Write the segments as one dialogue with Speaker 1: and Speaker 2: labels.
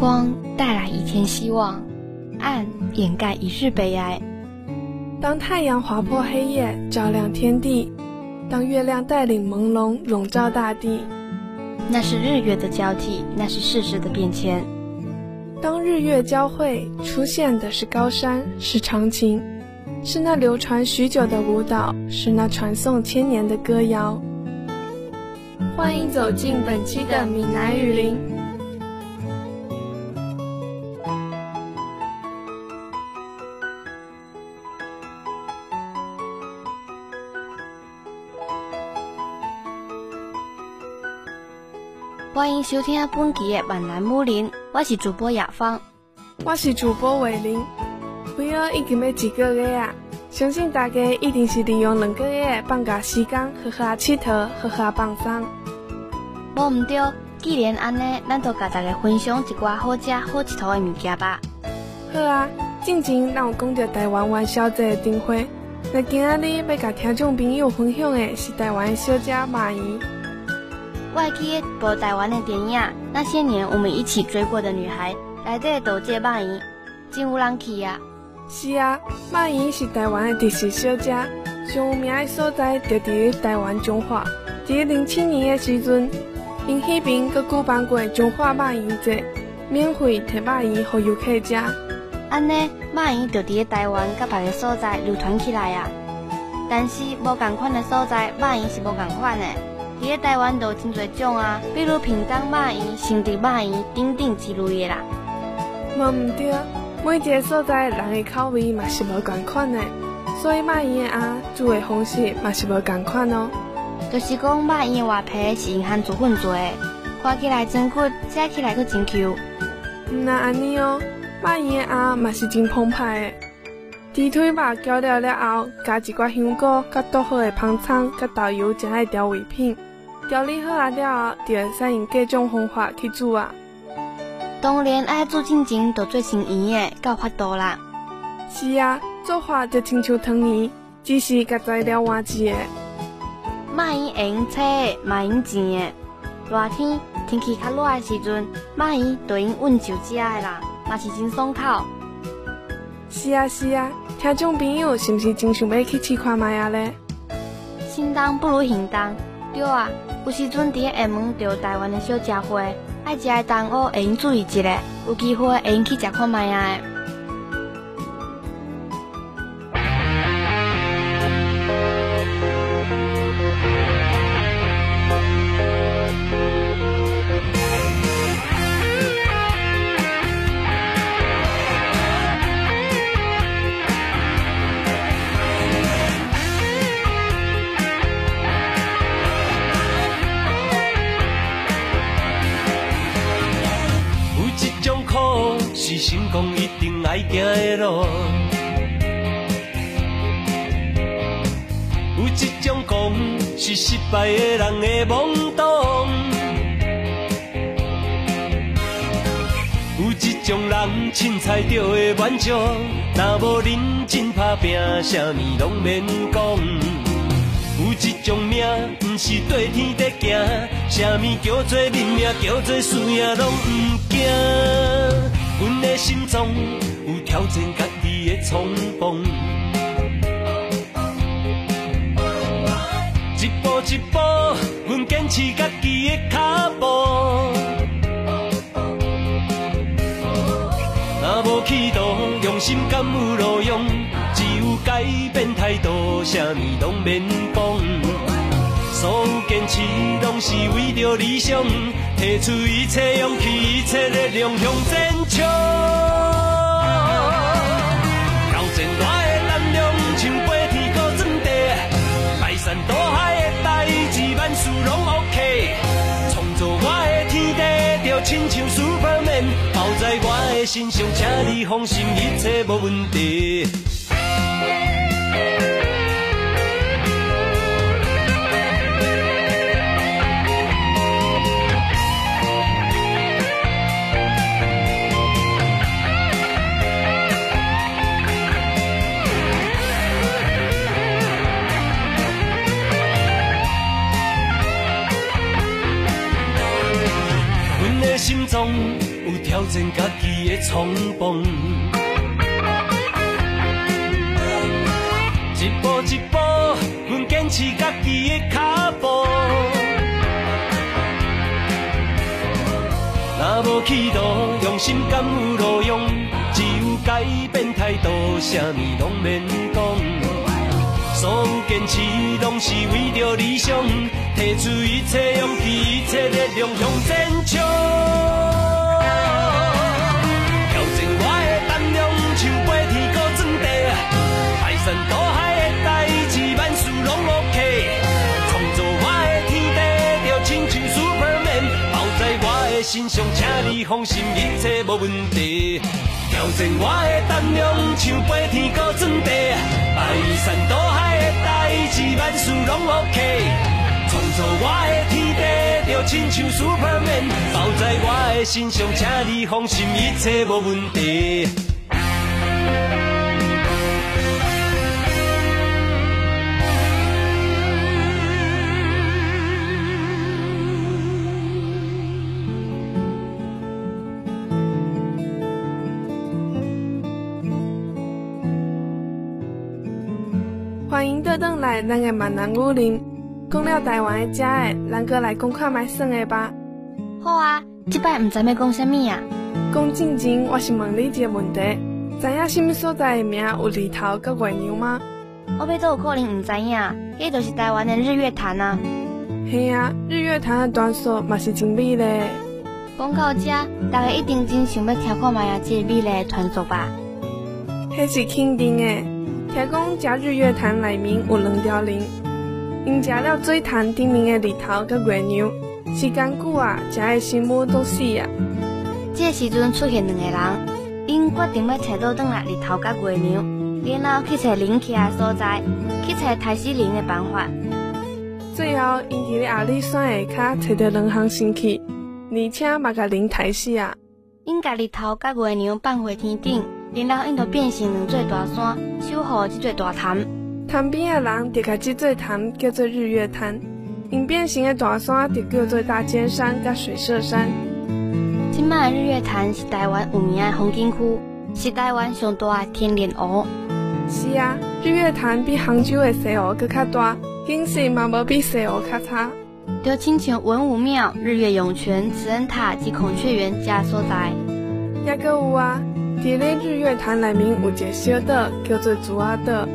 Speaker 1: 光带来一天希望，暗掩盖一日悲哀。
Speaker 2: 当太阳划破黑夜，照亮天地；当月亮带领朦胧，笼罩大地。
Speaker 1: 那是日月的交替，那是世事的变迁。
Speaker 2: 当日月交汇，出现的是高山，是长琴，是那流传许久的舞蹈，是那传颂千年的歌谣。欢迎走进本期的闽南语林。
Speaker 1: 欢迎收听本期的《万南木林》，我是主播雅芳，
Speaker 2: 我是主播伟林。为了已经要一个月啊，相信大家一定是利用两个月放假时间，好好佚佗，好好放松。
Speaker 1: 无毋对，既然安尼，咱就甲大家分享一寡好食好佚佗的物件吧。
Speaker 2: 好啊，进前咱有讲着台湾元宵节的灯会，那今仔日要甲听众朋友分享的是台湾小姐马姨。
Speaker 1: 我记一部台湾的电影《那些年我们一起追过的女孩》，内底都这马姨，真有人气啊！
Speaker 2: 是啊，马姨是台湾的特色小姐，上有名的所在就伫台湾中华。伫零七年的时阵，因迄边佮举办过中华马姨节，免费摕马姨给游客食。
Speaker 1: 安尼，马姨就伫台湾甲别个所在流传起来啊。但是无共款的所在，马姨是无共款的。伫台湾都真侪种啊，比如平江马姨、新竹马姨等等之类的啦。
Speaker 2: 无毋对，每一个所在人的口味嘛是无共款的，所以马姨的鸭煮的方式嘛是无共款哦。
Speaker 1: 就是讲马姨外皮是用番薯粉做的，看起来真骨，食起来佫真 Q。
Speaker 2: 那安尼哦，马姨的鸭嘛是真澎湃的，猪腿肉搅了了后，加一寡香菇、甲剁好的香葱、甲豆油，加爱调味品。调理好啊了，就会使用各种方法去煮啊。
Speaker 1: 当然爱做进前，就做成圆的，够法度啦。
Speaker 2: 是啊，做法就亲像汤圆，只是甲材料换一个。
Speaker 1: 卖用用切的，马用煎的。热天天气较热的时阵，卖用就用温酒食的啦，嘛是真爽口。
Speaker 2: 是啊是啊，听众朋友是毋是真想要去试看卖啊咧？
Speaker 1: 心动不如行动，对啊。有时阵伫厦门着台湾的小食货，爱食的同学会用注意一下，有机会会用去食看卖啊。
Speaker 3: 行的路，有一种狂是失败的人的懵懂，有一种人凊彩就会满足，若无认真打拼，啥物拢免讲。有一种命，不是对天在行，啥物叫做认命，叫做输赢拢唔惊。阮的心中有挑战家己的冲动，一步一步，阮坚持家己的脚步。若无企图，用心敢有路用？只有改变态度，啥物拢免讲。所有坚持，拢是为着理想，提出一切勇气，一切力量向前冲。挑战我的胆量，像飞天高钻地，排山倒海的代志，万事拢 OK。创造我的天地，就亲像 Superman，包在我的身上，请你放心，一切无问题。心中有挑战家己的冲荡，一步一步，阮坚持家己的脚步。若无企图，用心敢有路用？只有改变态度，啥物拢免讲。所有坚持，拢是为着理想，提出一切勇气，一切力量向前。我的身上，请你放心，一切无问题。挑战我的胆量，像飞天高钻地，排山倒海的代志，万事拢 OK。创造我的天地，就亲像 Superman，包在我的身上，请你放心，一切无问题。
Speaker 2: 欢迎倒转来咱的闽南语林，讲了台湾的食的，咱哥来讲看卖耍的吧。
Speaker 1: 好啊，即摆毋知要讲啥物啊？
Speaker 2: 讲正经，我是问你一个问题，知影什么所在的名有日头甲月娘吗？
Speaker 1: 我要都有可能毋知影，迄就是台湾的日月潭啊。
Speaker 2: 嘿啊，日月潭的传说嘛是真美嘞。
Speaker 1: 讲到这，大家一定真想要听看卖啊，这个美丽的传说吧？
Speaker 2: 迄是肯定的。听讲，食日月坛内面有两条龙，因食了水潭顶面的日头甲月娘，时间久啊，食的生物都死啊。
Speaker 1: 这时阵出现两个人，因决定要找倒转来日头甲月娘，然后去找灵起的所在，去找杀死灵的办法。
Speaker 2: 最后，因伫咧阿里山下骹找到两项神器，而且嘛甲灵杀死啊。
Speaker 1: 因甲日头甲月娘放回天顶。然后因就变成两座大山，守护这座大潭。
Speaker 2: 潭边的人就甲这座潭叫做日月潭，因变成的大山就叫做大尖山甲水社山。
Speaker 1: 今麦日月潭是台湾有名的风景区，是台湾上大的天然湖。
Speaker 2: 是啊，日月潭比杭州的西湖搁较大，景色嘛无比西湖较差。
Speaker 1: 就亲像文武庙、日月涌泉、慈恩塔及孔雀园这所在。
Speaker 2: 也搁有啊。伫咧日月潭内面有一个小岛，叫做竹仔岛，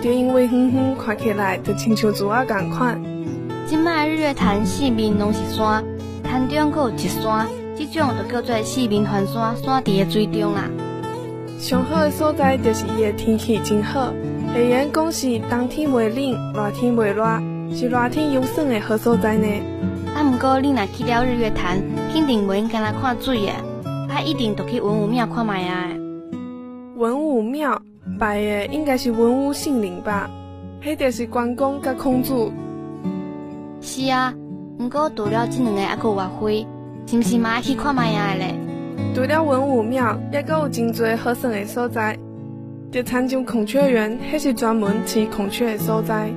Speaker 2: 就因为远远看起来就亲像竹仔共款。
Speaker 1: 即摆日月潭四面拢是山，潭中阁有一山，这种就叫做四面环山，山伫个水中啦。
Speaker 2: 上好的所在就是伊的天气真好，会言讲是冬天袂冷，热天袂热，是热天游耍的好所在呢。
Speaker 1: 啊，毋过你若去了日月潭，肯定袂用干那看水的。他一定都去文武庙看卖啊！
Speaker 2: 文武庙拜的应该是文武圣灵吧？迄就是关公甲孔子。
Speaker 1: 是啊，不过除了这两个，还有外会，是毋是嘛爱去看卖啊嘞？
Speaker 2: 除了文武庙，还阁有真多好耍的所在，就参像孔雀园，迄是专门饲孔雀的所在。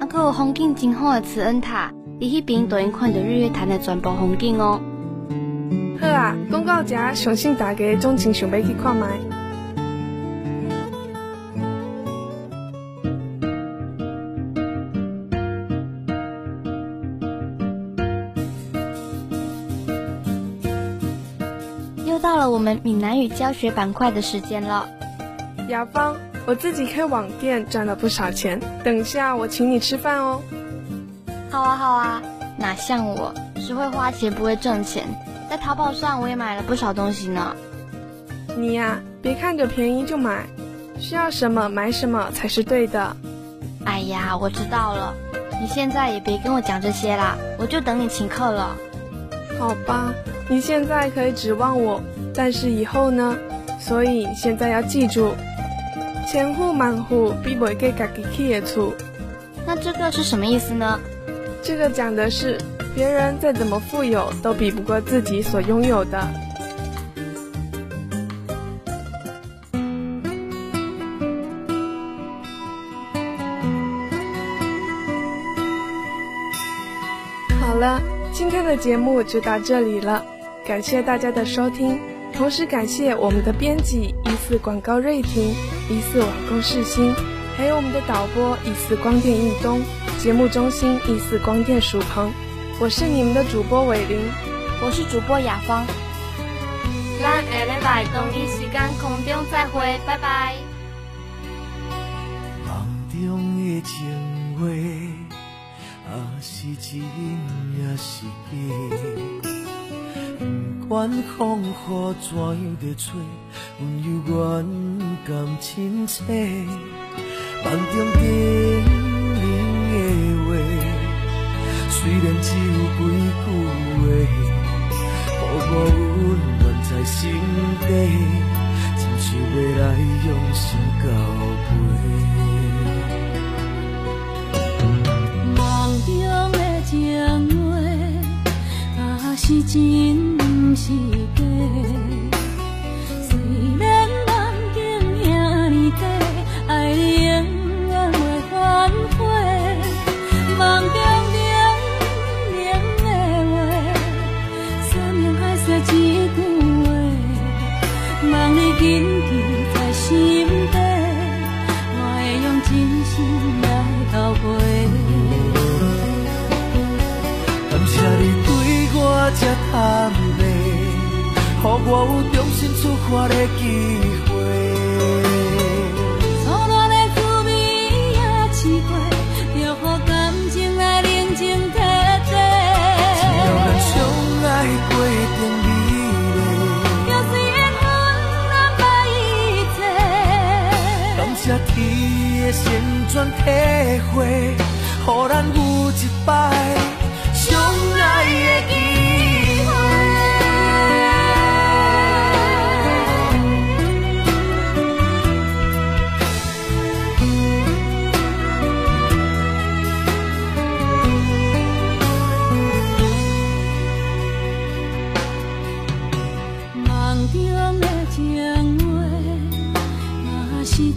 Speaker 1: 啊，阁有风景真好的慈恩塔，伫迄边都能看到日月潭的全部风景哦。
Speaker 2: 好啊，讲到这，相信大家总真想要去看卖。
Speaker 1: 又到了我们闽南语教学板块的时间了。
Speaker 2: 雅芳，我自己开网店赚了不少钱，等下我请你吃饭哦。
Speaker 1: 好啊，好啊，哪像我，只会花钱不会挣钱。在淘宝上我也买了不少东西呢。
Speaker 2: 你呀，别看着便宜就买，需要什么买什么才是对的。
Speaker 1: 哎呀，我知道了，你现在也别跟我讲这些啦，我就等你请客了。
Speaker 2: 好吧，你现在可以指望我，但是以后呢？所以现在要记住，千户万户比不给自己起的厝。
Speaker 1: 那这个是什么意思呢？
Speaker 2: 这个讲的是。别人再怎么富有，都比不过自己所拥有的。好了，今天的节目就到这里了。感谢大家的收听，同时感谢我们的编辑疑似广告瑞婷、疑似网工世新，还有我们的导播疑似光电易东，节目中心疑似光电曙鹏。我是你们的主播伟玲，
Speaker 4: 我是主播雅芳。
Speaker 1: 咱下礼拜同一时间空中再会，拜拜。
Speaker 5: 梦中的情话，也是真也是假。不管风雨怎样在吹，阮犹原甘亲切。梦中叮虽然只有几句话，予我温暖在心底，真想要来用心交
Speaker 6: 陪。梦中的情话，啊是真。我
Speaker 5: 有重新出发的机会。
Speaker 6: 错乱的滋味也试过，就予感情来冷静体体。
Speaker 5: 只要咱相爱过程美丽，
Speaker 6: 就算缘分难把一切。
Speaker 5: 感谢天的旋转体会，予咱有一摆相爱的机会。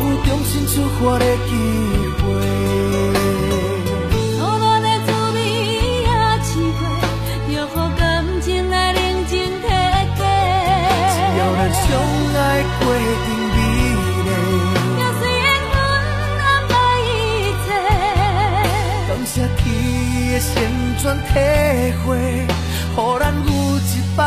Speaker 5: 有重新出发的机会。
Speaker 6: 错乱的滋味也试过，就予感情来冷静体体。
Speaker 5: 只要咱相爱过程美丽，
Speaker 6: 就算缘分难把一切。
Speaker 5: 感谢天的旋转体会，予咱有一摆。